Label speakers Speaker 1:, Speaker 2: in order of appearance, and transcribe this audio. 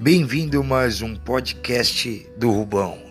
Speaker 1: Bem-vindo a mais um podcast do Rubão.